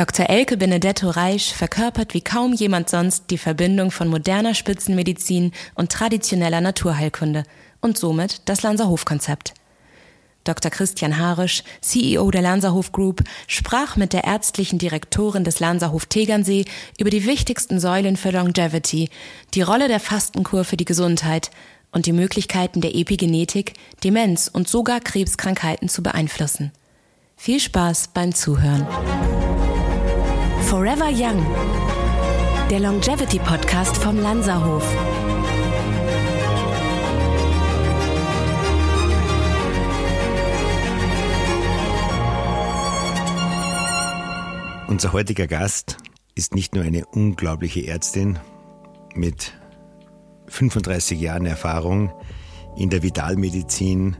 Dr. Elke Benedetto Reich verkörpert wie kaum jemand sonst die Verbindung von moderner Spitzenmedizin und traditioneller Naturheilkunde und somit das Lanserhof-Konzept. Dr. Christian Harisch, CEO der Lanserhof Group, sprach mit der ärztlichen Direktorin des Lanserhof Tegernsee über die wichtigsten Säulen für Longevity, die Rolle der Fastenkur für die Gesundheit und die Möglichkeiten der Epigenetik, Demenz und sogar Krebskrankheiten zu beeinflussen. Viel Spaß beim Zuhören. Forever Young, der Longevity Podcast vom Lanserhof. Unser heutiger Gast ist nicht nur eine unglaubliche Ärztin mit 35 Jahren Erfahrung in der Vitalmedizin,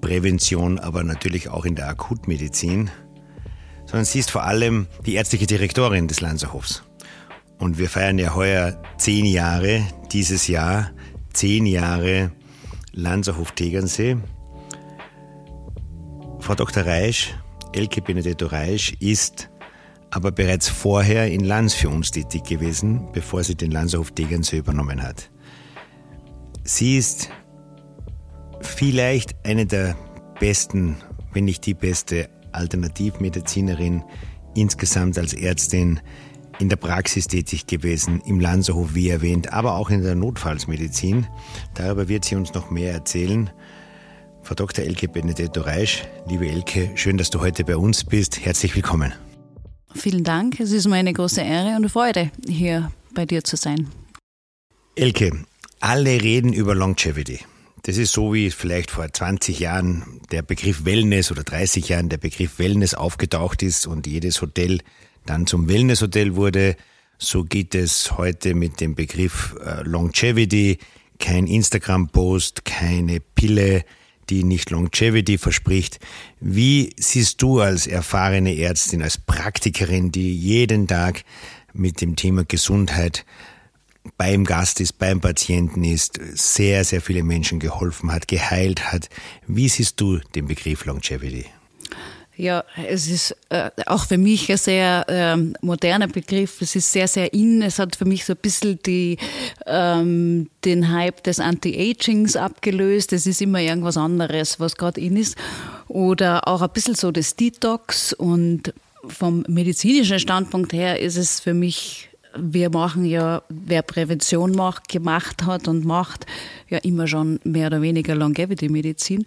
Prävention, aber natürlich auch in der Akutmedizin, sondern sie ist vor allem die ärztliche Direktorin des Lanzerhofs. Und wir feiern ja heuer zehn Jahre, dieses Jahr zehn Jahre Lanzerhof Tegernsee. Frau Dr. Reisch, Elke Benedetto Reisch, ist aber bereits vorher in Lanz für uns tätig gewesen, bevor sie den Lanzerhof Tegernsee übernommen hat. Sie ist vielleicht eine der besten, wenn nicht die beste Alternativmedizinerin insgesamt als Ärztin in der Praxis tätig gewesen, im Lanzerhof wie erwähnt, aber auch in der Notfallsmedizin. Darüber wird sie uns noch mehr erzählen. Frau Dr. Elke Benedetto Reisch, liebe Elke, schön, dass du heute bei uns bist. Herzlich willkommen. Vielen Dank. Es ist mir eine große Ehre und Freude, hier bei dir zu sein. Elke, alle reden über Longevity. Das ist so, wie vielleicht vor 20 Jahren der Begriff Wellness oder 30 Jahren der Begriff Wellness aufgetaucht ist und jedes Hotel dann zum Wellnesshotel wurde. So geht es heute mit dem Begriff äh, Longevity. Kein Instagram-Post, keine Pille, die nicht Longevity verspricht. Wie siehst du als erfahrene Ärztin, als Praktikerin, die jeden Tag mit dem Thema Gesundheit beim Gast ist, beim Patienten ist, sehr, sehr viele Menschen geholfen hat, geheilt hat. Wie siehst du den Begriff Longevity? Ja, es ist äh, auch für mich ein sehr äh, moderner Begriff. Es ist sehr, sehr in. Es hat für mich so ein bisschen die, ähm, den Hype des Anti-Agings abgelöst. Es ist immer irgendwas anderes, was gerade in ist. Oder auch ein bisschen so das Detox. Und vom medizinischen Standpunkt her ist es für mich wir machen ja, wer Prävention macht, gemacht hat und macht, ja immer schon mehr oder weniger Longevity-Medizin.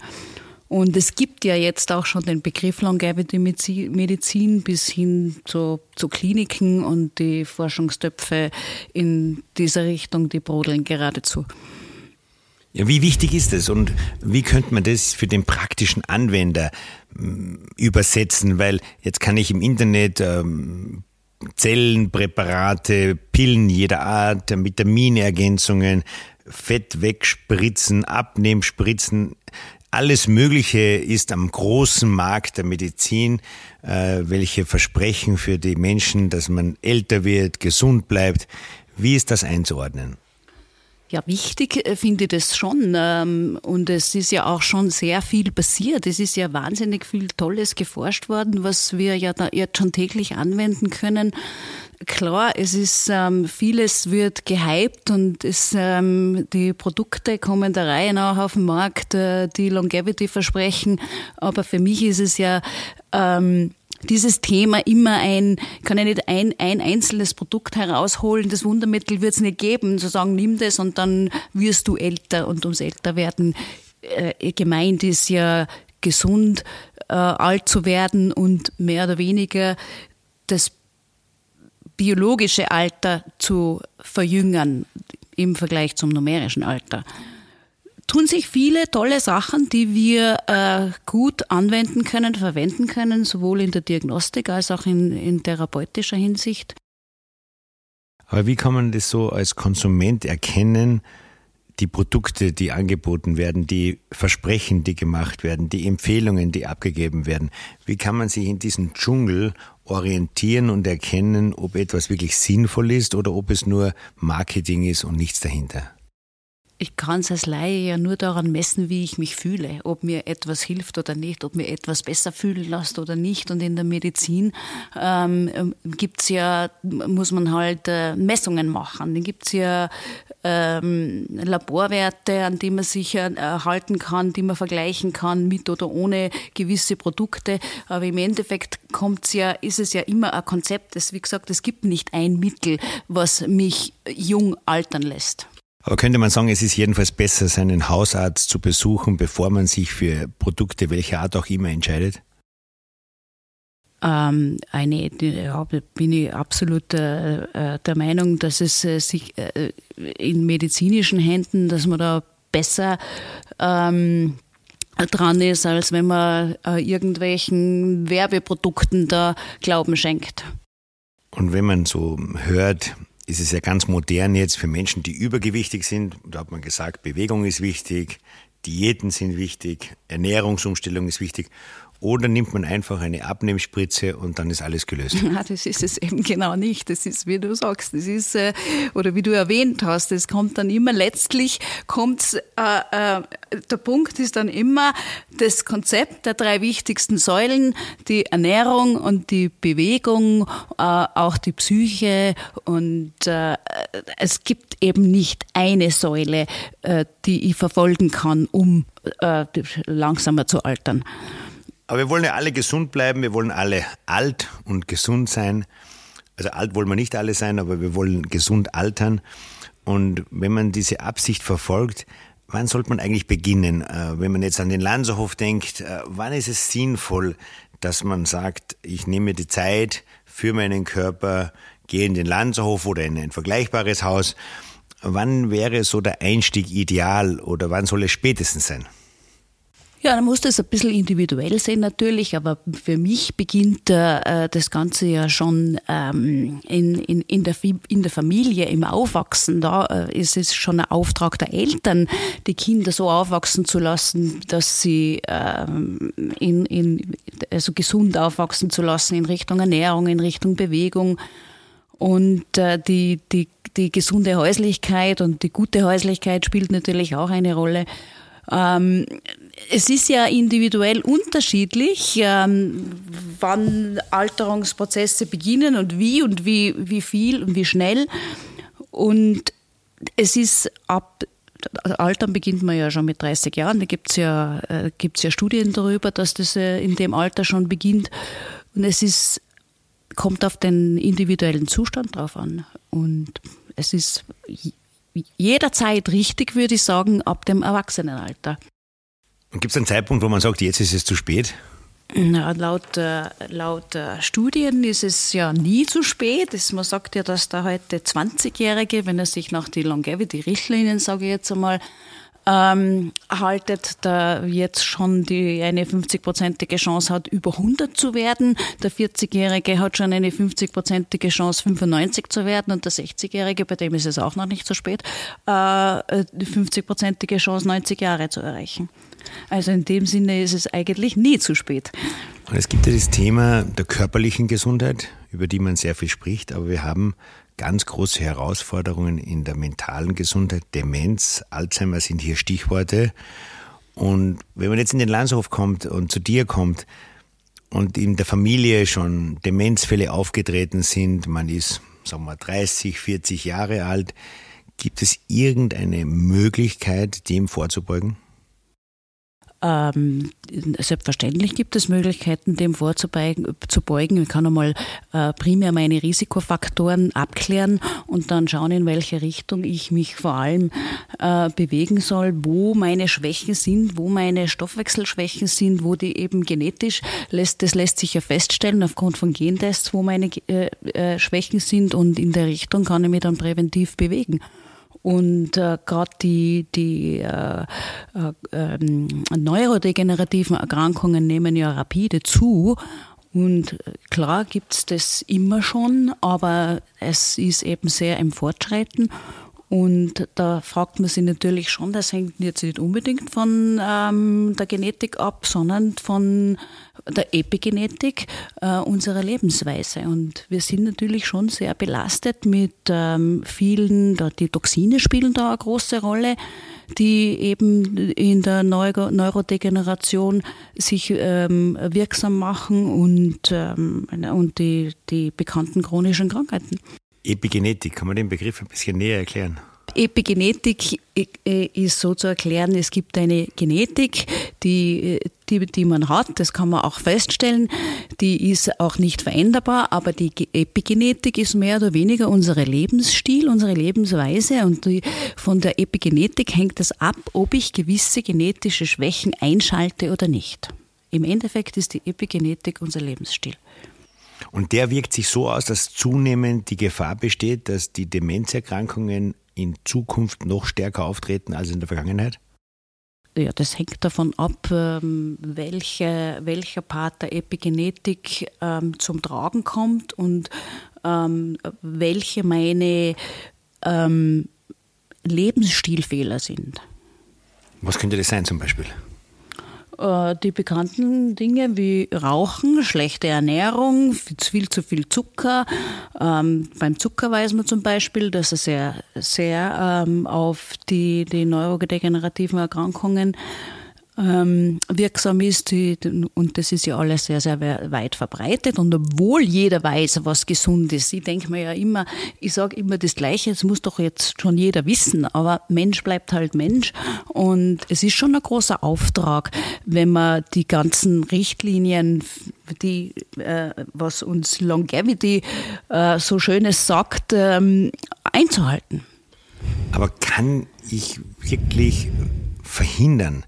Und es gibt ja jetzt auch schon den Begriff Longevity Medizin bis hin zu, zu Kliniken und die Forschungstöpfe in dieser Richtung, die brodeln geradezu. Ja, wie wichtig ist es und wie könnte man das für den praktischen Anwender hm, übersetzen? Weil jetzt kann ich im Internet ähm, Zellenpräparate, Pillen jeder Art, Vitaminergänzungen, Fett wegspritzen, Abnehmspritzen alles Mögliche ist am großen Markt der Medizin, äh, welche Versprechen für die Menschen, dass man älter wird, gesund bleibt. Wie ist das einzuordnen? Ja, wichtig äh, finde ich das schon. Ähm, und es ist ja auch schon sehr viel passiert. Es ist ja wahnsinnig viel Tolles geforscht worden, was wir ja da jetzt schon täglich anwenden können. Klar, es ist ähm, vieles wird gehypt und es, ähm, die Produkte kommen der Reihe nach auf den Markt, äh, die Longevity versprechen. Aber für mich ist es ja dieses Thema immer ein, kann ich nicht ein, ein einzelnes Produkt herausholen, das Wundermittel wird es nicht geben, zu sagen, nimm das und dann wirst du älter und ums älter werden äh, gemeint ist ja gesund äh, alt zu werden und mehr oder weniger das biologische Alter zu verjüngern im Vergleich zum numerischen Alter tun sich viele tolle Sachen, die wir äh, gut anwenden können, verwenden können, sowohl in der Diagnostik als auch in, in therapeutischer Hinsicht. Aber wie kann man das so als Konsument erkennen, die Produkte, die angeboten werden, die Versprechen, die gemacht werden, die Empfehlungen, die abgegeben werden? Wie kann man sich in diesem Dschungel orientieren und erkennen, ob etwas wirklich sinnvoll ist oder ob es nur Marketing ist und nichts dahinter? Ich kann es als Laie ja nur daran messen, wie ich mich fühle, ob mir etwas hilft oder nicht, ob mir etwas besser fühlen lässt oder nicht. Und in der Medizin ähm, gibt's ja, muss man halt äh, Messungen machen. Dann gibt's ja ähm, Laborwerte, an die man sich erhalten kann, die man vergleichen kann mit oder ohne gewisse Produkte. Aber im Endeffekt kommt's ja, ist es ja immer ein Konzept. Es, wie gesagt, es gibt nicht ein Mittel, was mich jung altern lässt. Aber könnte man sagen, es ist jedenfalls besser, seinen Hausarzt zu besuchen, bevor man sich für Produkte welcher Art auch immer entscheidet? Ähm, eine, ja, bin ich absolut äh, der Meinung, dass es äh, sich äh, in medizinischen Händen, dass man da besser ähm, dran ist, als wenn man äh, irgendwelchen Werbeprodukten da Glauben schenkt. Und wenn man so hört, ist es ja ganz modern jetzt für Menschen, die übergewichtig sind. Da hat man gesagt, Bewegung ist wichtig, Diäten sind wichtig, Ernährungsumstellung ist wichtig. Oder nimmt man einfach eine Abnehmspritze und dann ist alles gelöst? Ja, das ist es eben genau nicht. Das ist, wie du sagst, das ist, äh, oder wie du erwähnt hast, es kommt dann immer, letztlich kommt, äh, äh, der Punkt ist dann immer das Konzept der drei wichtigsten Säulen, die Ernährung und die Bewegung, äh, auch die Psyche und äh, es gibt eben nicht eine Säule, äh, die ich verfolgen kann, um langsamer zu altern. Aber wir wollen ja alle gesund bleiben, wir wollen alle alt und gesund sein. Also alt wollen wir nicht alle sein, aber wir wollen gesund altern. Und wenn man diese Absicht verfolgt, wann sollte man eigentlich beginnen? Äh, wenn man jetzt an den Lanzerhof denkt, äh, wann ist es sinnvoll, dass man sagt, ich nehme die Zeit für meinen Körper, gehe in den Lanzerhof oder in ein vergleichbares Haus. Wann wäre so der Einstieg ideal oder wann soll es spätestens sein? Ja, dann muss das ein bisschen individuell sein natürlich, aber für mich beginnt äh, das Ganze ja schon ähm, in, in, in, der, in der Familie, im Aufwachsen. Da äh, ist es schon ein Auftrag der Eltern, die Kinder so aufwachsen zu lassen, dass sie ähm, in, in, also gesund aufwachsen zu lassen in Richtung Ernährung, in Richtung Bewegung. Und äh, die, die, die gesunde Häuslichkeit und die gute Häuslichkeit spielt natürlich auch eine Rolle. Ähm, es ist ja individuell unterschiedlich, ähm, wann Alterungsprozesse beginnen und wie und wie, wie viel und wie schnell. Und es ist ab Altern beginnt man ja schon mit 30 Jahren. Da gibt es ja, äh, ja Studien darüber, dass das äh, in dem Alter schon beginnt. Und es ist, kommt auf den individuellen Zustand drauf an. Und es ist jederzeit richtig, würde ich sagen, ab dem Erwachsenenalter. Gibt es einen Zeitpunkt, wo man sagt, jetzt ist es zu spät? Na, laut, äh, laut äh, Studien ist es ja nie zu spät. Es, man sagt ja, dass der heute 20-Jährige, wenn er sich nach die Longevity-Richtlinien, sage ich jetzt einmal, ähm, haltet, da jetzt schon die eine 50-prozentige Chance hat, über 100 zu werden. Der 40-Jährige hat schon eine 50-prozentige Chance, 95 zu werden und der 60-Jährige, bei dem ist es auch noch nicht so spät, äh, die 50-prozentige Chance, 90 Jahre zu erreichen. Also in dem Sinne ist es eigentlich nie zu spät. Es gibt ja das Thema der körperlichen Gesundheit, über die man sehr viel spricht, aber wir haben ganz große Herausforderungen in der mentalen Gesundheit. Demenz, Alzheimer sind hier Stichworte. Und wenn man jetzt in den Landshof kommt und zu dir kommt und in der Familie schon Demenzfälle aufgetreten sind, man ist, sagen wir, 30, 40 Jahre alt, gibt es irgendeine Möglichkeit, dem vorzubeugen? Ähm, selbstverständlich gibt es Möglichkeiten, dem vorzubeugen. Ich kann einmal äh, primär meine Risikofaktoren abklären und dann schauen, in welche Richtung ich mich vor allem äh, bewegen soll, wo meine Schwächen sind, wo meine Stoffwechselschwächen sind, wo die eben genetisch lässt, das lässt sich ja feststellen aufgrund von Gentests, wo meine äh, äh, Schwächen sind und in der Richtung kann ich mich dann präventiv bewegen. Und äh, gerade die, die äh, äh, ähm, neurodegenerativen Erkrankungen nehmen ja rapide zu. Und äh, klar gibt's das immer schon, aber es ist eben sehr im Fortschreiten. Und da fragt man sich natürlich schon, das hängt jetzt nicht unbedingt von ähm, der Genetik ab, sondern von der Epigenetik äh, unserer Lebensweise. Und wir sind natürlich schon sehr belastet mit ähm, vielen, da, die Toxine spielen da eine große Rolle. die eben in der Neuro Neurodegeneration sich ähm, wirksam machen und, ähm, und die, die bekannten chronischen Krankheiten. Epigenetik, kann man den Begriff ein bisschen näher erklären? Epigenetik äh, ist so zu erklären, es gibt eine Genetik, die, die, die man hat, das kann man auch feststellen, die ist auch nicht veränderbar, aber die Epigenetik ist mehr oder weniger unser Lebensstil, unsere Lebensweise und die, von der Epigenetik hängt es ab, ob ich gewisse genetische Schwächen einschalte oder nicht. Im Endeffekt ist die Epigenetik unser Lebensstil. Und der wirkt sich so aus, dass zunehmend die Gefahr besteht, dass die Demenzerkrankungen in Zukunft noch stärker auftreten als in der Vergangenheit? Ja, das hängt davon ab, ähm, welche, welcher Part der Epigenetik ähm, zum Tragen kommt und ähm, welche meine ähm, Lebensstilfehler sind. Was könnte das sein zum Beispiel? Äh, die bekannten Dinge wie Rauchen, schlechte Ernährung, viel zu viel Zucker. Ähm, beim Zucker weiß man zum Beispiel, dass er sehr, sehr ähm, auf die, die neurodegenerativen Erkrankungen wirksam ist. Und das ist ja alles sehr, sehr weit verbreitet. Und obwohl jeder weiß, was gesund ist, ich denke mir ja immer, ich sage immer das Gleiche, das muss doch jetzt schon jeder wissen, aber Mensch bleibt halt Mensch. Und es ist schon ein großer Auftrag, wenn man die ganzen Richtlinien, die, äh, was uns Longevity äh, so Schönes sagt, ähm, einzuhalten. Aber kann ich wirklich verhindern,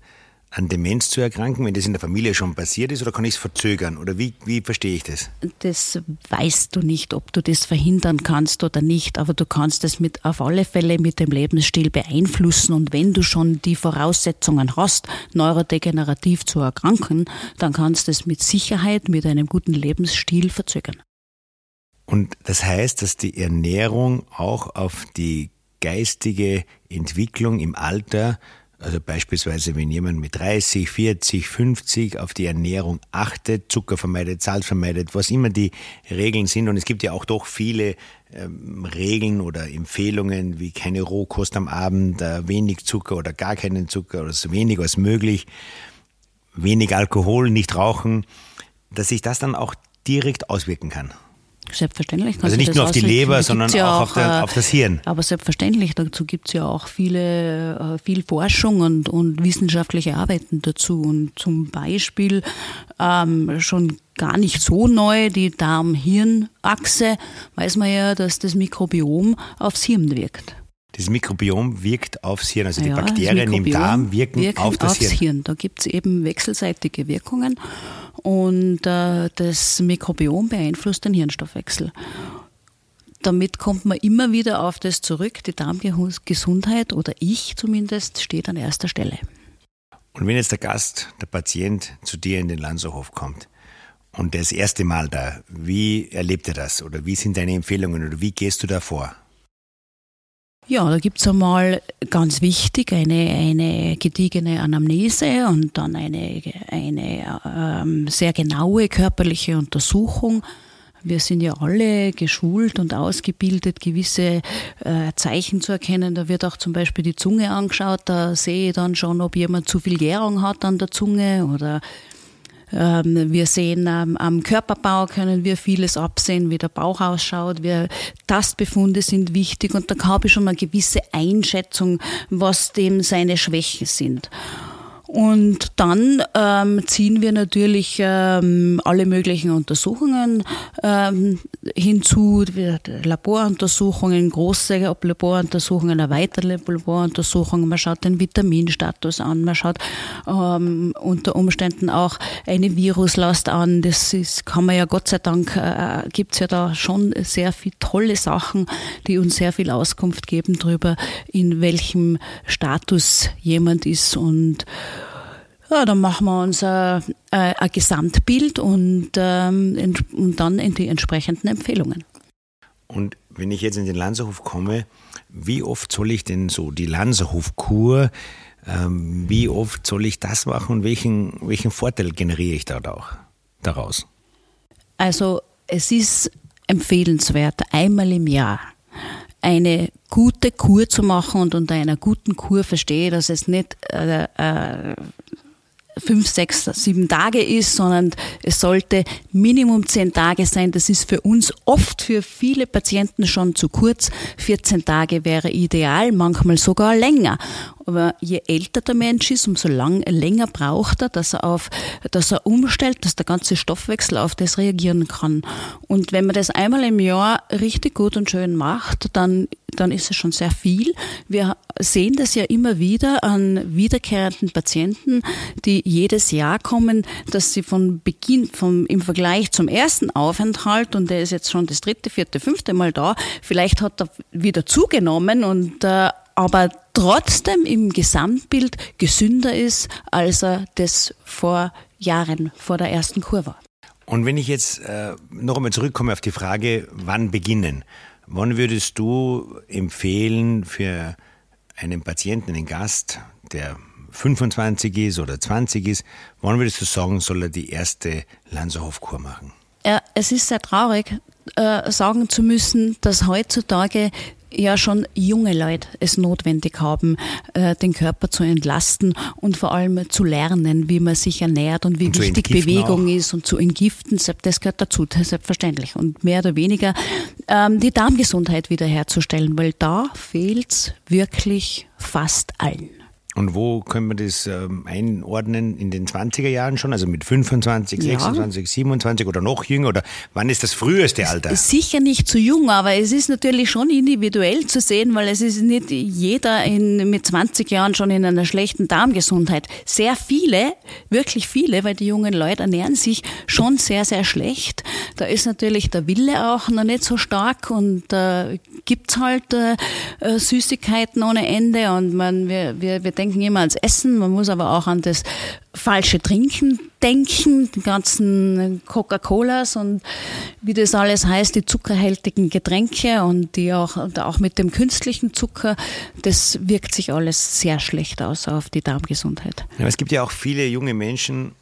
an Demenz zu erkranken, wenn das in der Familie schon passiert ist, oder kann ich es verzögern? Oder wie, wie verstehe ich das? Das weißt du nicht, ob du das verhindern kannst oder nicht, aber du kannst es mit, auf alle Fälle mit dem Lebensstil beeinflussen. Und wenn du schon die Voraussetzungen hast, neurodegenerativ zu erkranken, dann kannst du es mit Sicherheit, mit einem guten Lebensstil verzögern. Und das heißt, dass die Ernährung auch auf die geistige Entwicklung im Alter also beispielsweise, wenn jemand mit 30, 40, 50 auf die Ernährung achtet, Zucker vermeidet, Salz vermeidet, was immer die Regeln sind. Und es gibt ja auch doch viele ähm, Regeln oder Empfehlungen, wie keine Rohkost am Abend, äh, wenig Zucker oder gar keinen Zucker oder so wenig als möglich, wenig Alkohol, nicht rauchen, dass sich das dann auch direkt auswirken kann. Selbstverständlich. Also nicht nur auf die Leber, sondern ja auch, auf, der, auf, das Hirn. Aber selbstverständlich, dazu gibt es ja auch viele, äh, viel Forschung und, und wissenschaftliche Arbeiten dazu. Und zum Beispiel ähm, schon gar nicht so neu, die Darm-Hirn-Achse, weiß man ja, dass das Mikrobiom aufs Hirn wirkt. Das Mikrobiom wirkt aufs Hirn, also die ja, Bakterien im Darm wirken, wirken auf das Hirn. Hirn. Da gibt es eben wechselseitige Wirkungen und äh, das Mikrobiom beeinflusst den Hirnstoffwechsel. Damit kommt man immer wieder auf das zurück, die Darmgesundheit oder ich zumindest steht an erster Stelle. Und wenn jetzt der Gast, der Patient zu dir in den Lanzerhof kommt und das erste Mal da, wie erlebt er das oder wie sind deine Empfehlungen oder wie gehst du da vor? Ja, da gibt's einmal ganz wichtig eine, eine gediegene Anamnese und dann eine, eine ähm, sehr genaue körperliche Untersuchung. Wir sind ja alle geschult und ausgebildet, gewisse äh, Zeichen zu erkennen. Da wird auch zum Beispiel die Zunge angeschaut. Da sehe ich dann schon, ob jemand zu viel Gärung hat an der Zunge oder wir sehen ähm, am Körperbau können wir vieles absehen, wie der Bauch ausschaut. Wir, Tastbefunde sind wichtig und da habe ich schon eine gewisse Einschätzung, was dem seine Schwächen sind. Und dann ähm, ziehen wir natürlich ähm, alle möglichen Untersuchungen ähm, hinzu, Laboruntersuchungen, große Laboruntersuchungen, erweiterte Laboruntersuchungen. Man schaut den Vitaminstatus an, man schaut ähm, unter Umständen auch eine Viruslast an. Das ist, kann man ja Gott sei Dank, äh, gibt's ja da schon sehr viele tolle Sachen, die uns sehr viel Auskunft geben darüber, in welchem Status jemand ist und ja, dann machen wir uns ein, ein Gesamtbild und, ähm, und dann in die entsprechenden Empfehlungen. Und wenn ich jetzt in den Lanzerhof komme, wie oft soll ich denn so die Lanzerhofkur, ähm, wie oft soll ich das machen und welchen, welchen Vorteil generiere ich da auch, daraus? Also es ist empfehlenswert, einmal im Jahr eine gute Kur zu machen und unter einer guten Kur verstehe, dass es nicht äh, äh, fünf, sechs, sieben Tage ist, sondern es sollte Minimum zehn Tage sein. Das ist für uns oft für viele Patienten schon zu kurz. 14 Tage wäre ideal, manchmal sogar länger. Aber je älter der Mensch ist, umso lang, länger braucht er, dass er auf, dass er umstellt, dass der ganze Stoffwechsel auf das reagieren kann. Und wenn man das einmal im Jahr richtig gut und schön macht, dann, dann ist es schon sehr viel. Wir sehen das ja immer wieder an wiederkehrenden Patienten, die jedes Jahr kommen, dass sie von Beginn, vom, im Vergleich zum ersten Aufenthalt, und der ist jetzt schon das dritte, vierte, fünfte Mal da, vielleicht hat er wieder zugenommen und äh, aber trotzdem im Gesamtbild gesünder ist, als er das vor Jahren, vor der ersten Kur war. Und wenn ich jetzt äh, noch einmal zurückkomme auf die Frage, wann beginnen? Wann würdest du empfehlen für einen Patienten, einen Gast, der 25 ist oder 20 ist, wann würdest du sagen, soll er die erste Lanzerhof-Kur machen? Ja, es ist sehr traurig, äh, sagen zu müssen, dass heutzutage ja schon junge Leute es notwendig haben, äh, den Körper zu entlasten und vor allem zu lernen, wie man sich ernährt und wie und wichtig Bewegung auch. ist und zu entgiften. Das gehört dazu, selbstverständlich. Und mehr oder weniger ähm, die Darmgesundheit wiederherzustellen, weil da fehlt es wirklich fast allen. Und wo können wir das ähm, einordnen? In den 20er Jahren schon? Also mit 25, ja. 26, 27 oder noch jünger? Oder wann ist das früheste Alter? Sicher nicht zu jung, aber es ist natürlich schon individuell zu sehen, weil es ist nicht jeder in, mit 20 Jahren schon in einer schlechten Darmgesundheit. Sehr viele, wirklich viele, weil die jungen Leute ernähren sich schon sehr, sehr schlecht. Da ist natürlich der Wille auch noch nicht so stark und äh, gibt's halt äh, äh Süßigkeiten ohne Ende und man, wir, wir, wir denken, denken immer ans Essen, man muss aber auch an das falsche Trinken denken, die ganzen Coca-Colas und wie das alles heißt, die zuckerhältigen Getränke und die auch, und auch mit dem künstlichen Zucker, das wirkt sich alles sehr schlecht aus auf die Darmgesundheit. Ja, es gibt ja auch viele junge Menschen,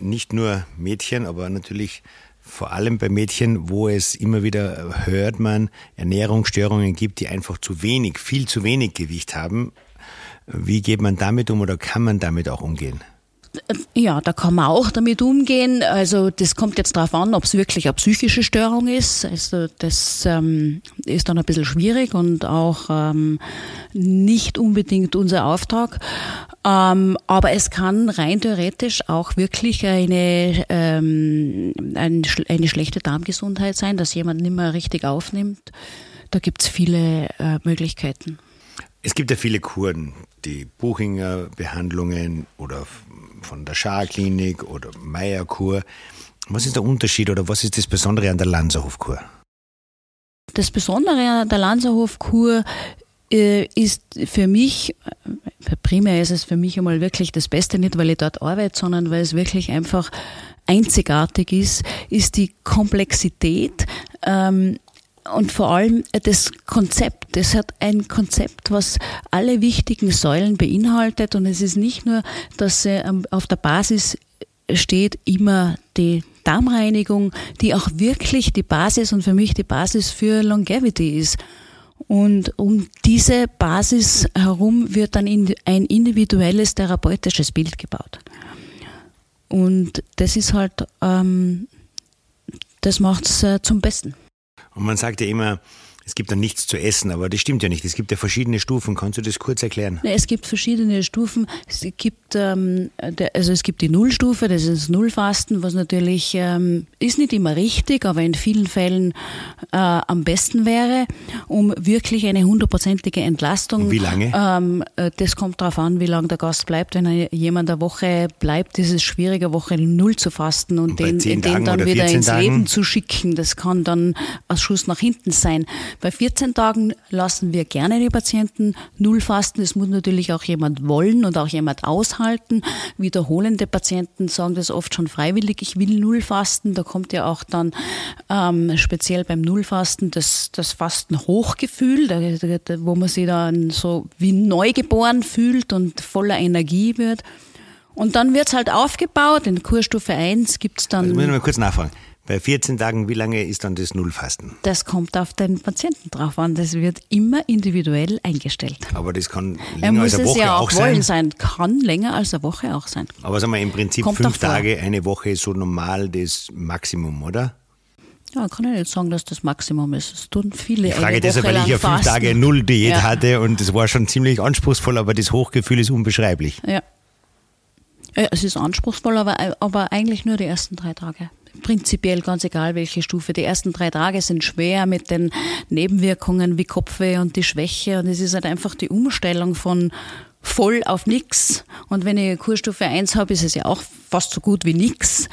nicht nur Mädchen, aber natürlich vor allem bei Mädchen, wo es immer wieder hört man Ernährungsstörungen gibt, die einfach zu wenig, viel zu wenig Gewicht haben. Wie geht man damit um oder kann man damit auch umgehen? Ja, da kann man auch damit umgehen. Also das kommt jetzt darauf an, ob es wirklich eine psychische Störung ist. Also das ähm, ist dann ein bisschen schwierig und auch ähm, nicht unbedingt unser Auftrag. Ähm, aber es kann rein theoretisch auch wirklich eine, ähm, eine, eine schlechte Darmgesundheit sein, dass jemand nicht mehr richtig aufnimmt. Da gibt es viele äh, Möglichkeiten. Es gibt ja viele Kuren, die Buchinger Behandlungen oder von der Scharklinik oder Meierkur. Was ist der Unterschied oder was ist das Besondere an der Lanzerhofkur? Das Besondere an der Lanzerhofkur äh, ist für mich, äh, primär ist es für mich einmal wirklich das Beste, nicht weil ich dort arbeite, sondern weil es wirklich einfach einzigartig ist, ist die Komplexität ähm, und vor allem das Konzept. Es hat ein Konzept, was alle wichtigen Säulen beinhaltet. Und es ist nicht nur, dass auf der Basis steht immer die Darmreinigung, die auch wirklich die Basis und für mich die Basis für Longevity ist. Und um diese Basis herum wird dann ein individuelles therapeutisches Bild gebaut. Und das ist halt, ähm, das macht es äh, zum Besten. Und man sagt ja immer, es gibt dann nichts zu essen, aber das stimmt ja nicht. Es gibt ja verschiedene Stufen. Kannst du das kurz erklären? Es gibt verschiedene Stufen. Es gibt, ähm, also es gibt die Nullstufe, das ist das Nullfasten, was natürlich ähm, ist nicht immer richtig, aber in vielen Fällen äh, am besten wäre, um wirklich eine hundertprozentige Entlastung. Und wie lange? Ähm, äh, das kommt darauf an, wie lange der Gast bleibt. Wenn er jemand eine Woche bleibt, ist es schwieriger, Woche null zu fasten und, und den, den dann wieder ins Tagen? Leben zu schicken. Das kann dann ein Schuss nach hinten sein. Bei 14 Tagen lassen wir gerne die Patienten null fasten. Es muss natürlich auch jemand wollen und auch jemand aushalten. Wiederholende Patienten sagen das oft schon freiwillig, ich will null fasten. Da kommt ja auch dann ähm, speziell beim Nullfasten das, das Fasten-Hochgefühl, wo man sich dann so wie neugeboren fühlt und voller Energie wird. Und dann wird es halt aufgebaut. In Kurstufe 1 gibt es dann. Also, muss ich mal kurz nachfragen. Bei 14 Tagen, wie lange ist dann das Nullfasten? Das kommt auf den Patienten drauf an. Das wird immer individuell eingestellt. Aber das kann länger als eine Woche ja auch, sein. sein. Kann länger als eine Woche auch sein. Aber sagen wir im Prinzip Kommt fünf. Tage, eine Woche ist so normal das Maximum, oder? Ja, kann ich nicht sagen, dass das Maximum ist. Es tun viele Ich frage deshalb, weil ich ja fünf. Tage Null Diät Ja. hatte und das war schon ziemlich anspruchsvoll, aber das Hochgefühl ist unbeschreiblich. Ja. ja. Es ist anspruchsvoll, aber, aber eigentlich nur die ersten drei Tage. Prinzipiell ganz egal, welche Stufe. Die ersten drei Tage sind schwer mit den Nebenwirkungen wie Kopfweh und die Schwäche. Und es ist halt einfach die Umstellung von voll auf nix. Und wenn ich Kurstufe 1 habe, ist es ja auch fast so gut wie nix.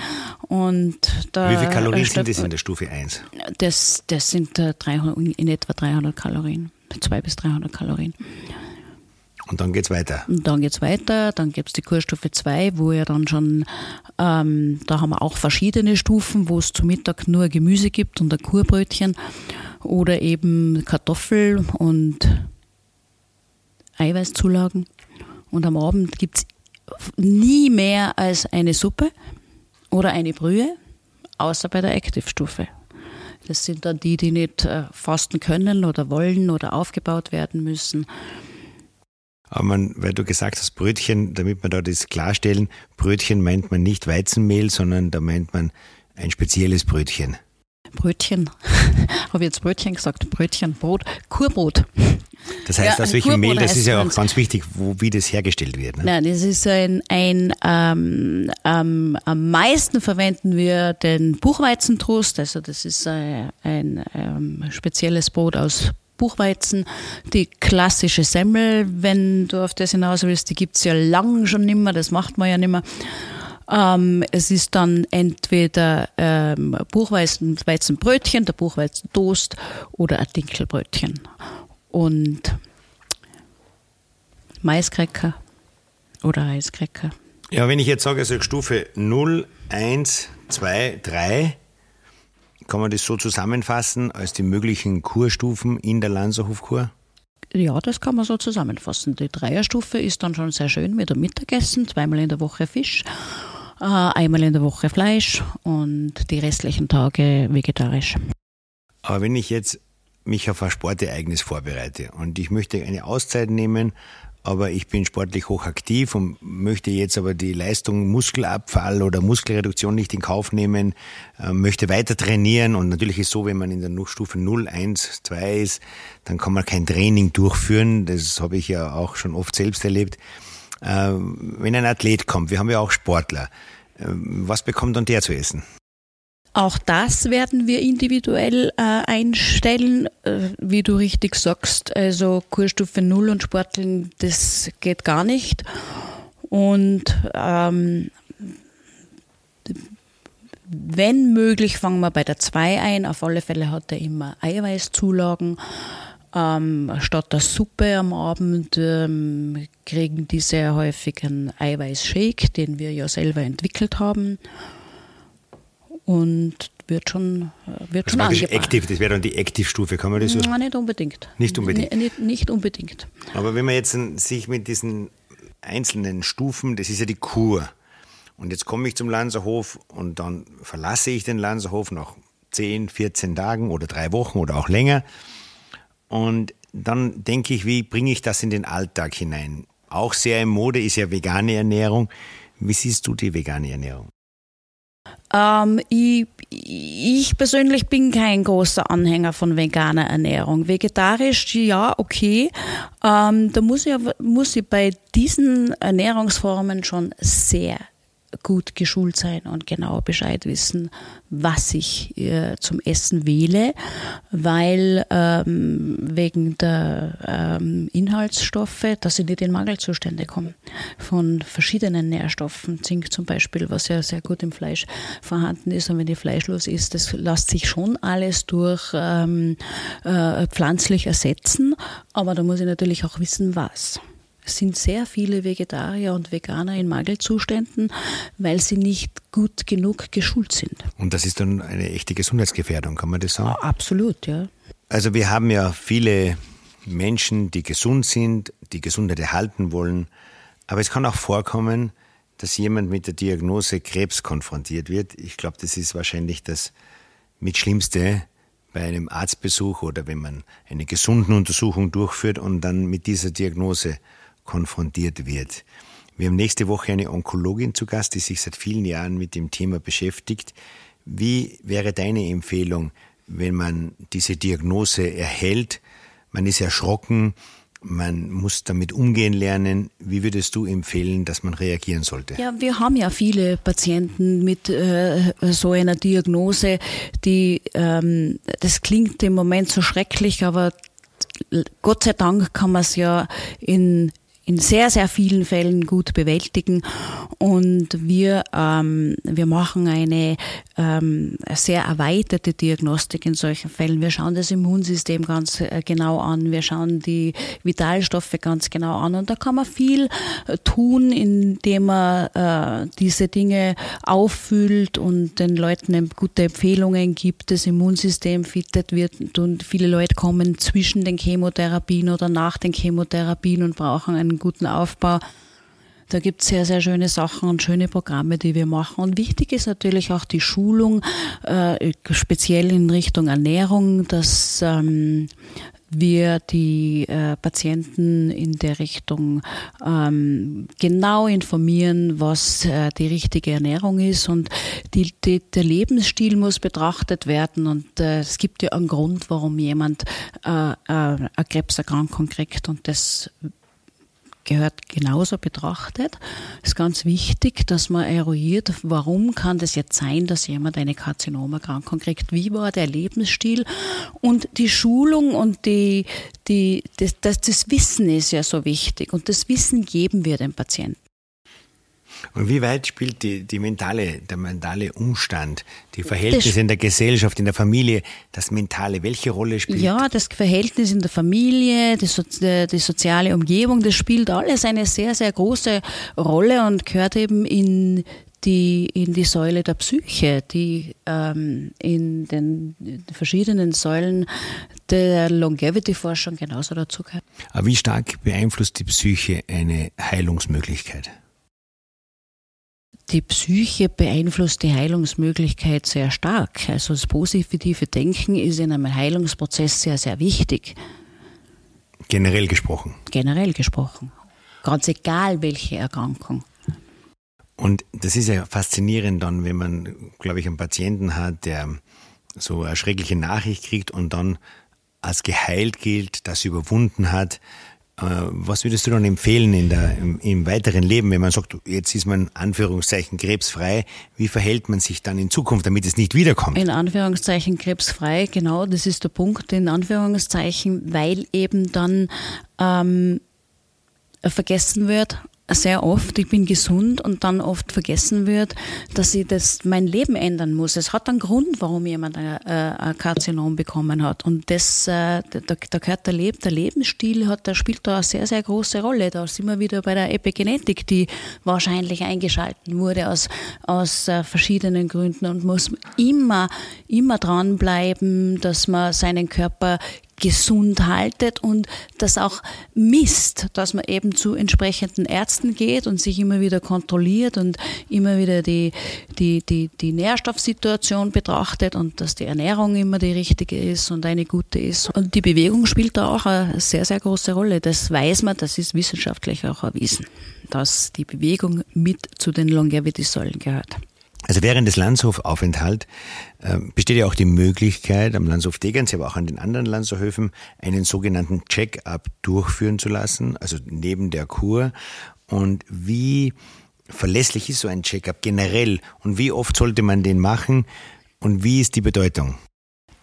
Und da Wie viele Kalorien sind das in der Stufe 1? Das, das sind äh, 300, in etwa 300 Kalorien. 200 bis 300 Kalorien. Und dann geht's weiter. Und dann geht's weiter, dann gibt's die Kurstufe 2, wo ja dann schon, ähm, da haben wir auch verschiedene Stufen, wo es zu Mittag nur Gemüse gibt und ein Kurbrötchen oder eben Kartoffel und Eiweißzulagen. Und am Abend gibt's nie mehr als eine Suppe oder eine Brühe, außer bei der Active-Stufe. Das sind dann die, die nicht äh, fasten können oder wollen oder aufgebaut werden müssen. Aber man, weil du gesagt hast, Brötchen, damit wir da das klarstellen, Brötchen meint man nicht Weizenmehl, sondern da meint man ein spezielles Brötchen. Brötchen. Habe ich jetzt Brötchen gesagt? Brötchen, Brot, Kurbrot. Das heißt, Ja, aus ein welchem Mehl, das ist ja auch ganz wichtig, wo, wie das hergestellt wird. Ne? Nein, das ist ein, ein ähm, ähm, am meisten verwenden wir den Buchweizentrost. Also das ist äh, ein ähm, spezielles Brot aus Buchweizen. Die klassische Semmel, wenn du auf das hinaus willst, die gibt's ja lang schon nimmer, das macht man ja nimmer. Ähm, es ist dann entweder ähm, Buchweizenbrötchen, der Buchweizentoast oder ein Dinkelbrötchen. Und Maiskräcker oder Reiskräcker. Ja, wenn ich jetzt sage, also Stufe 0, 1, 2, 3, kann man das so zusammenfassen als die möglichen Kurstufen in der Lanzerhofkur? Ja, das kann man so zusammenfassen. Die Dreierstufe ist dann schon sehr schön mit dem Mittagessen, zweimal in der Woche Fisch, äh, einmal in der Woche Fleisch und die restlichen Tage vegetarisch. Aber wenn ich jetzt mich auf ein Sportereignis vorbereite und ich möchte eine Auszeit nehmen, aber ich bin sportlich hochaktiv und möchte jetzt aber die Leistung Muskelabfall oder Muskelreduktion nicht in Kauf nehmen, äh, möchte weiter trainieren und natürlich ist so, wenn man in der Stufe 0, 1, 2 ist, dann kann man kein Training durchführen, das habe ich ja auch schon oft selbst erlebt. Äh, Wenn ein Athlet kommt, wir haben ja auch Sportler, äh, was bekommt dann der zu essen? Auch das werden wir individuell äh, einstellen, äh, wie du richtig sagst. Also Kurstufe 0 und Sporteln, das geht gar nicht. Und ähm, wenn möglich, fangen wir bei der 2 ein. Auf alle Fälle hat er immer Eiweißzulagen. Ähm, statt der Suppe am Abend ähm, kriegen die sehr häufig einen Eiweißshake, den wir ja selber entwickelt haben und wird schon, wird Das, schon war das, angebracht. Active, das wäre dann die Active-Stufe, kann man das so Nein, nicht unbedingt. Nicht unbedingt. Nicht, nicht unbedingt. Aber wenn man jetzt sich mit diesen einzelnen Stufen, das ist ja die Kur. Und jetzt komme ich zum Lanzerhof und dann verlasse ich den Lanzerhof nach 10, 14 Tagen oder drei Wochen oder auch länger. Und dann denke ich, wie bringe ich das in den Alltag hinein? Auch sehr in Mode ist ja vegane Ernährung. Wie siehst du die vegane Ernährung? Ähm, ich, ich persönlich bin kein großer Anhänger von veganer Ernährung. Vegetarisch, ja, okay. Ähm, da muss ich, muss ich bei diesen Ernährungsformen schon sehr gut geschult sein und genau Bescheid wissen, was ich äh, zum Essen wähle, weil ähm, wegen der ähm, Inhaltsstoffe, dass ich nicht in Mangelzustände komme von verschiedenen Nährstoffen, Zink zum Beispiel, was ja sehr gut im Fleisch vorhanden ist. Und wenn die fleischlos ist, das lässt sich schon alles durch ähm, äh, pflanzlich ersetzen, aber da muss ich natürlich auch wissen, was. Es sind sehr viele Vegetarier und Veganer in Mangelzuständen, weil sie nicht gut genug geschult sind. Und das ist dann eine echte Gesundheitsgefährdung, kann man das sagen? Absolut, ja. Also wir haben ja viele Menschen, die gesund sind, die Gesundheit erhalten wollen. Aber es kann auch vorkommen, dass jemand mit der Diagnose Krebs konfrontiert wird. Ich glaube, das ist wahrscheinlich das mit Schlimmste bei einem Arztbesuch oder wenn man eine gesunden Untersuchung durchführt und dann mit dieser Diagnose konfrontiert wird. Wir haben nächste Woche eine Onkologin zu Gast, die sich seit vielen Jahren mit dem Thema beschäftigt. Wie wäre deine Empfehlung, wenn man diese Diagnose erhält? Man ist erschrocken, man muss damit umgehen lernen. Wie würdest du empfehlen, dass man reagieren sollte? Ja, wir haben ja viele Patienten mit äh, so einer Diagnose, die, ähm, das klingt im Moment so schrecklich, aber Gott sei Dank kann man es ja in in sehr, sehr vielen Fällen gut bewältigen. Und wir, ähm, wir machen eine ähm, sehr erweiterte Diagnostik in solchen Fällen. Wir schauen das Immunsystem ganz äh, genau an. Wir schauen die Vitalstoffe ganz genau an. Und da kann man viel äh, tun, indem man äh, diese Dinge auffüllt und den Leuten gute Empfehlungen gibt, das Immunsystem fittet wird. Und viele Leute kommen zwischen den Chemotherapien oder nach den Chemotherapien und brauchen einen guten Aufbau. Da gibt es sehr, sehr schöne Sachen und schöne Programme, die wir machen. Und wichtig ist natürlich auch die Schulung, äh, speziell in Richtung Ernährung, dass ähm, wir die äh, Patienten in der Richtung ähm, genau informieren, was äh, die richtige Ernährung ist und die, die, der Lebensstil muss betrachtet werden und äh, es gibt ja einen Grund, warum jemand äh, äh, eine Krebserkrankung kriegt und das gehört genauso betrachtet. Es ist ganz wichtig, dass man eruiert, warum kann das jetzt sein, dass jemand eine Karzinomerkrankung kriegt, wie war der Lebensstil und die Schulung und die, die, das, das, das Wissen ist ja so wichtig und das Wissen geben wir den Patienten. Und wie weit spielt die, die mentale, der mentale Umstand, die Verhältnisse in der Gesellschaft, in der Familie, das Mentale, welche Rolle spielt? Ja, das Verhältnis in der Familie, die, so, die soziale Umgebung, das spielt alles eine sehr, sehr große Rolle und gehört eben in die in die Säule der Psyche, die ähm, in den verschiedenen Säulen der Longevity-Forschung genauso dazu gehört. Aber wie stark beeinflusst die Psyche eine Heilungsmöglichkeit? Die Psyche beeinflusst die Heilungsmöglichkeit sehr stark. Also das positive Denken ist in einem Heilungsprozess sehr, sehr wichtig. Generell gesprochen. Generell gesprochen. Ganz egal, welche Erkrankung. Und das ist ja faszinierend dann, wenn man, glaube ich, einen Patienten hat, der so eine schreckliche Nachricht kriegt und dann als geheilt gilt, das überwunden hat. Äh, was würdest du dann empfehlen in der, im, im, weiteren Leben, wenn man sagt, jetzt ist man Anführungszeichen krebsfrei, wie verhält man sich dann in Zukunft, damit es nicht wiederkommt? In Anführungszeichen krebsfrei, genau, das ist der Punkt, in Anführungszeichen, weil eben dann ähm, vergessen wird, sehr oft, ich bin gesund und dann oft vergessen wird, dass ich das mein Leben ändern muss. Es hat einen Grund, warum jemand ein, äh, Karzinom bekommen hat. Und das, äh, da, da gehört der, Leb, der Lebensstil, hat, der spielt da eine sehr, sehr große Rolle. Da sind wir wieder bei der Epigenetik, die wahrscheinlich eingeschalten wurde aus, aus äh, verschiedenen Gründen und muss immer, immer dranbleiben, dass man seinen Körper gesund haltet und das auch misst, dass man eben zu entsprechenden Ärzten geht und sich immer wieder kontrolliert und immer wieder die, die, die, die Nährstoffsituation betrachtet und dass die Ernährung immer die richtige ist und eine gute ist. Und die Bewegung spielt da auch eine sehr, sehr große Rolle. Das weiß man, das ist wissenschaftlich auch erwiesen, dass die Bewegung mit zu den Longevity-Säulen gehört. Also während des Landshof-Aufenthalt äh, besteht ja auch die Möglichkeit, am Landshof Degerns, aber auch an den anderen Landshofhöfen, einen sogenannten Check-up durchführen zu lassen, also neben der Kur. Und wie verlässlich ist so ein Check-up generell und wie oft sollte man den machen und wie ist die Bedeutung?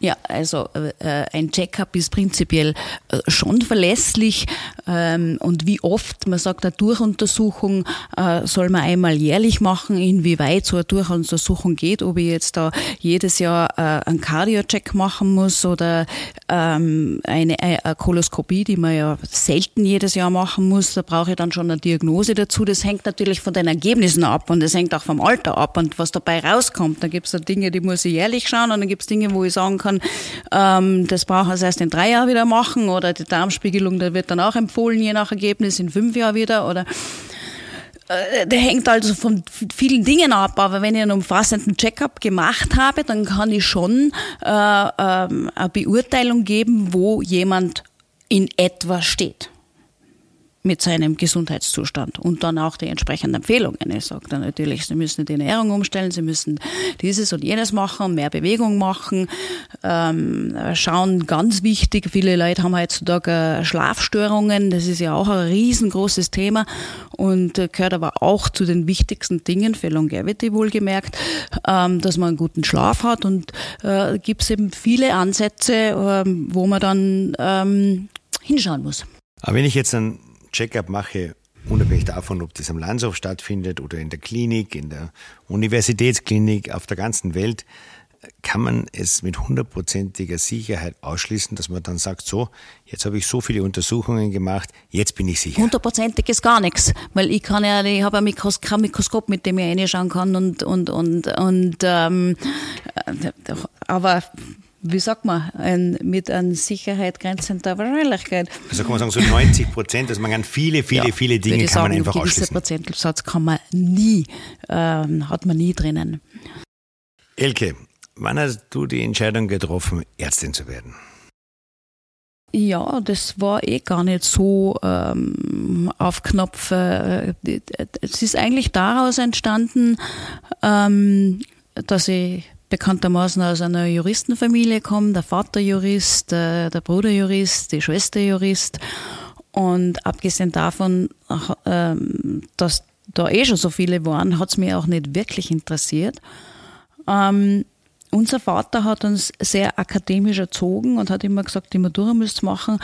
Ja, also äh, ein Checkup ist prinzipiell äh, schon verlässlich ähm, und wie oft, man sagt, eine Durchuntersuchung äh, soll man einmal jährlich machen, inwieweit so eine Durchuntersuchung geht, ob ich jetzt da jedes Jahr äh, einen Cardio-Check machen muss oder ähm, eine, äh, eine Koloskopie, die man ja selten jedes Jahr machen muss, da brauche ich dann schon eine Diagnose dazu. Das hängt natürlich von den Ergebnissen ab und das hängt auch vom Alter ab und was dabei rauskommt. Da gibt es Dinge, die muss ich jährlich schauen und dann gibt es Dinge, wo ich sagen kann, kann, ähm, das braucht er erst in drei Jahren wieder machen oder die Darmspiegelung, da wird dann auch empfohlen, je nach Ergebnis, in fünf Jahren wieder oder äh, der hängt also von vielen Dingen ab, aber wenn ich einen umfassenden Checkup gemacht habe, dann kann ich schon äh, ähm, eine Beurteilung geben, wo jemand in etwa steht mit seinem Gesundheitszustand und dann auch die entsprechenden Empfehlungen. Ich sage dann natürlich, Sie müssen die Ernährung umstellen, Sie müssen dieses und jenes machen, mehr Bewegung machen, ähm, schauen, ganz wichtig, viele Leute haben heutzutage Schlafstörungen, das ist ja auch ein riesengroßes Thema und gehört aber auch zu den wichtigsten Dingen für Longevity wohlgemerkt, ähm, dass man einen guten Schlaf hat und äh, gibt es eben viele Ansätze, ähm, wo man dann ähm, hinschauen muss. Aber wenn ich jetzt ein Checkup mache, unabhängig davon, ob das am Landshof stattfindet oder in der Klinik, in der Universitätsklinik, auf der ganzen Welt, kann man es mit hundertprozentiger Sicherheit ausschließen, dass man dann sagt, so, jetzt habe ich so viele Untersuchungen gemacht, jetzt bin ich sicher. Hundertprozentig ist gar nichts, weil ich kann ja, ich habe ein Mikroskop, Mikroskop, mit dem ich reinschauen kann und, und, und, und ähm, äh, aber wie sagt man, ein, mit einer Sicherheit grenzender Wahrscheinlichkeit. Also kann man sagen, so 90 Prozent, also man kann viele, viele, ja, viele Dinge kann sagen, man einfach ausschließen. Prozentsatz kann man nie, ähm, hat man nie drinnen. Elke, wann hast du die Entscheidung getroffen, Ärztin zu werden? Ja, das war eh gar nicht so ähm, auf Knopf. Äh, es ist eigentlich daraus entstanden, ähm, dass ich bekanntermaßen aus einer Juristenfamilie komme, der Vater Jurist, der, der Bruder Jurist, die Schwester Jurist. Und abgesehen davon, ähm, dass da eh schon so viele waren, hat es mich auch nicht wirklich interessiert. Ähm, unser Vater hat uns sehr akademisch erzogen und hat immer gesagt, die Matura müsst machen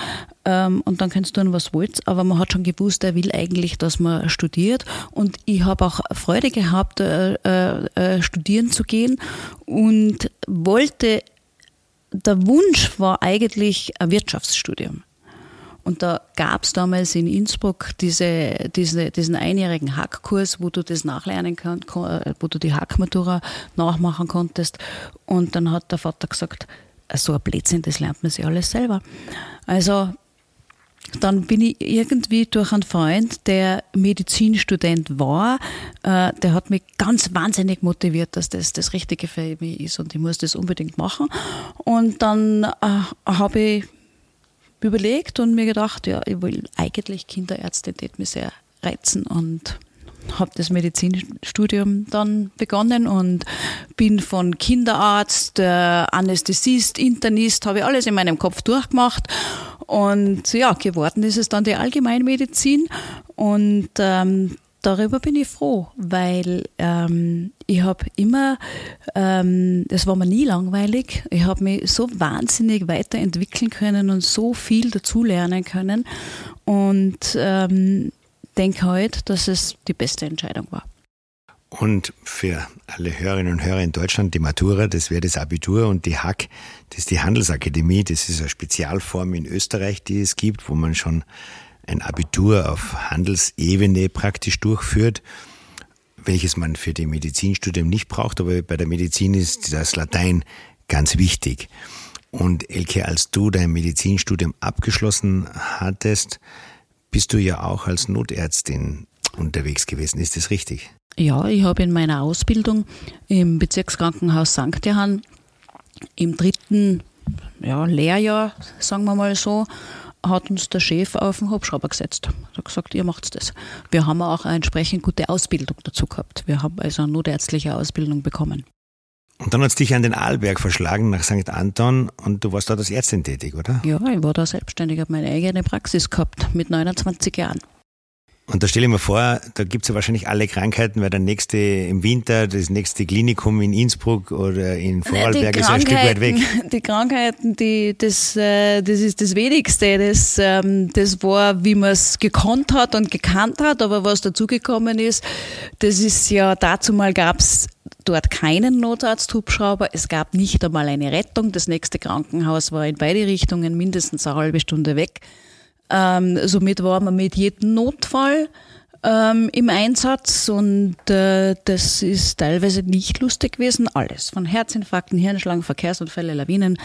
ähm, und dann kannst du tun, was wollt. Aber man hat schon gewusst, er will eigentlich, dass man studiert. Und ich habe auch Freude gehabt, äh, äh, äh, studieren zu gehen und wollte, der Wunsch war eigentlich ein Wirtschaftsstudium. Und da gab es damals in Innsbruck diese, diese, diesen einjährigen Hackkurs, wo du das nachlernen kannst, wo du die Hackmatura nachmachen konntest. Und dann hat der Vater gesagt, so ein Blödsinn, das lernt man sich alles selber. Also dann bin ich irgendwie durch einen Freund, der Medizinstudent war, äh, der hat mich ganz wahnsinnig motiviert, dass das das Richtige für mich ist und ich muss das unbedingt machen. Und dann äh, habe ich überlegt und mir gedacht, ja, ich will eigentlich Kinderärztin, die mich sehr reizen und habe das Medizinstudium dann begonnen und bin von Kinderarzt, äh, Anästhesist, Internist, habe ich alles in meinem Kopf durchgemacht und ja, geworden ist es dann die Allgemeinmedizin und ähm, darüber bin ich froh, weil ähm, ich habe immer, ähm, war mir nie langweilig, ich habe mich so wahnsinnig weiterentwickeln können und so viel dazulernen können. Und ähm, denke heute, halt, dass es die beste Entscheidung war. Und für alle Hörerinnen und Hörer in Deutschland, die Matura, das wäre das Abitur und die HAK, das ist die Handelsakademie, das ist eine Spezialform in Österreich, die es gibt, wo man schon ein Abitur auf Handelsebene praktisch durchführt, welches man für die Medizinstudium nicht braucht, aber bei der Medizin ist das Latein ganz wichtig. Und Elke, als du dein Medizinstudium abgeschlossen hattest, bist du ja auch als Notärztin unterwegs gewesen. Ist das richtig? Ja, ich habe in meiner Ausbildung im Bezirkskrankenhaus St. Johann im dritten ja, Lehrjahr, sagen wir mal so, hat uns der Chef auf den Hubschrauber gesetzt. Er hat gesagt, ihr macht das. Wir haben auch eine entsprechend gute Ausbildung dazu gehabt. Wir haben also eine notärztliche Ausbildung bekommen. Und dann hat es dich an den Arlberg verschlagen nach St. Anton und du warst dort als Ärztin tätig, oder? Ja, ich war da selbstständig, habe meine eigene Praxis gehabt mit 29 Jahren. Und da stelle ich mir vor, da gibt es ja wahrscheinlich alle Krankheiten, weil der nächste im Winter, das nächste Klinikum in Innsbruck oder in Vorarlberg ist ein Stück weit weg. Die Krankheiten, die, das, äh, das ist das Wenigste. Das, ähm, das war, wie man es gekonnt hat und gekannt hat, aber was dazugekommen ist, das ist ja, dazu mal gab es dort keinen Notarzthubschrauber. Es gab nicht einmal eine Rettung. Das nächste Krankenhaus war in beide Richtungen mindestens eine halbe Stunde weg. Ähm, somit war man mit jedem Notfall ähm, im Einsatz und äh, das ist teilweise nicht lustig gewesen. Alles. Von Herzinfarkten, Hirnschlagen, Verkehrsunfälle, Lawinen,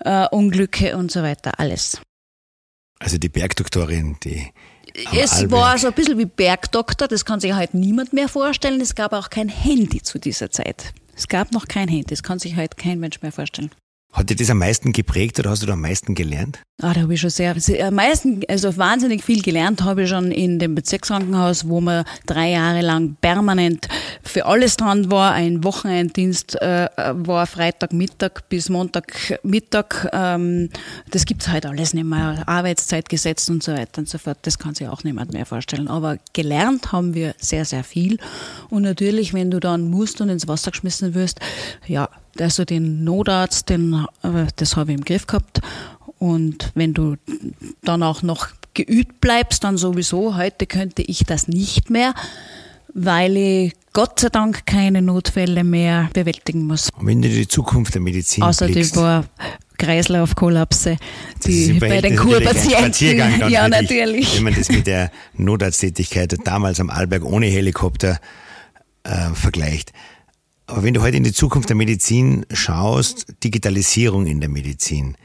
äh, Unglücke und so weiter. Alles. Also die Bergdoktorin, die. Es Alberg. war so ein bisschen wie Bergdoktor, das kann sich halt niemand mehr vorstellen. Es gab auch kein Handy zu dieser Zeit. Es gab noch kein Handy, das kann sich halt kein Mensch mehr vorstellen. Hat dir das am meisten geprägt oder hast du da am meisten gelernt? Ah, da habe ich schon sehr, sehr, am meisten, also wahnsinnig viel gelernt habe ich schon in dem Bezirkskrankenhaus, wo man drei Jahre lang permanent für alles dran war. Ein Wochenenddienst äh, war Freitagmittag bis Montagmittag. Ähm, das gibt's halt alles nicht mehr. Arbeitszeitgesetz und so weiter und so fort. Das kann sich auch niemand mehr vorstellen. Aber gelernt haben wir sehr, sehr viel. Und natürlich, wenn du dann musst und ins Wasser geschmissen wirst, ja, also den Notarzt, den, äh, das habe ich im Griff gehabt. Und wenn du dann auch noch geübt bleibst, dann sowieso, heute könnte ich das nicht mehr, weil ich Gott sei Dank keine Notfälle mehr bewältigen muss. Und wenn du die Zukunft der Medizin Außer blickst, die paar Kreislaufkollapse, die bei den Kurpatienten. Ja, natürlich. Wenn man das mit der Notarzttätigkeit damals am Arlberg ohne Helikopter äh, vergleicht. Aber wenn du heute in die Zukunft der Medizin schaust, Digitalisierung in der Medizin,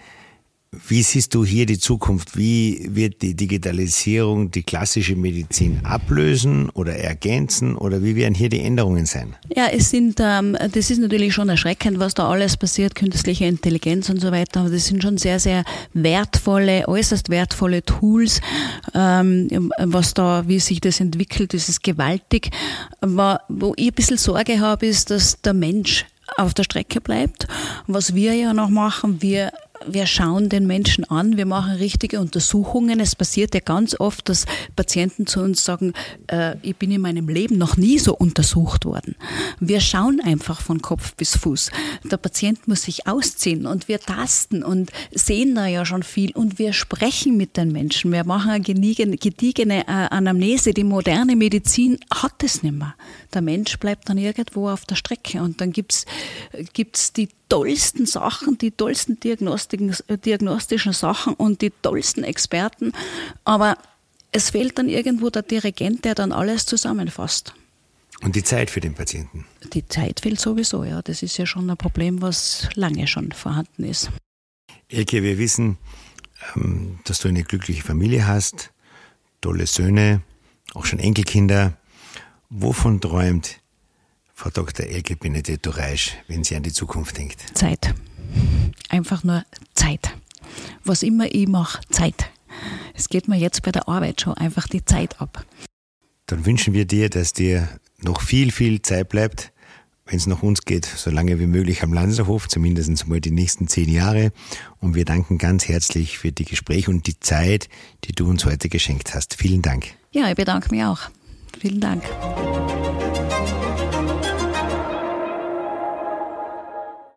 wie siehst du hier die Zukunft? Wie wird die Digitalisierung die klassische Medizin ablösen oder ergänzen oder wie werden hier die Änderungen sein? Ja, es sind, ähm, das ist natürlich schon erschreckend, was da alles passiert, künstliche Intelligenz und so weiter. Aber das sind schon sehr, sehr wertvolle, äußerst wertvolle Tools. Ähm, was da, wie sich das entwickelt, das ist gewaltig. Aber wo ich ein bisschen Sorge habe, ist, dass der Mensch auf der Strecke bleibt. Was wir ja noch machen, wir wir schauen den Menschen an, wir machen richtige Untersuchungen. Es passiert ja ganz oft, dass Patienten zu uns sagen, äh, ich bin in meinem Leben noch nie so untersucht worden. Wir schauen einfach von Kopf bis Fuß. Der Patient muss sich ausziehen und wir tasten und sehen da ja schon viel und wir sprechen mit den Menschen. Wir machen eine gediegene äh, Anamnese. Die moderne Medizin hat es nicht mehr. Der Mensch bleibt dann irgendwo auf der Strecke und dann gibt's gibt's die tollsten Sachen, die tollsten diagnostischen Sachen und die tollsten Experten. Aber es fehlt dann irgendwo der Dirigent, der dann alles zusammenfasst. Und die Zeit für den Patienten? Die Zeit fehlt sowieso, ja. Das ist ja schon ein Problem, was lange schon vorhanden ist. Elke, wir wissen, ähm, dass du eine glückliche Familie hast, tolle Söhne, auch schon Enkelkinder. Wovon träumt Frau Dr. Elke Benedetto Reisch, wenn sie an die Zukunft denkt? Zeit. Einfach nur Zeit. Was immer ich mache, Zeit. Es geht mir jetzt bei der Arbeit schon einfach die Zeit ab. Dann wünschen wir dir, dass dir noch viel, viel Zeit bleibt, wenn es nach uns geht, so lange wie möglich am Lanzerhof, zumindest mal die nächsten zehn Jahre. Und wir danken ganz herzlich für die Gespräche und die Zeit, die du uns heute geschenkt hast. Vielen Dank. Ja, ich bedanke mich auch. Vielen Dank.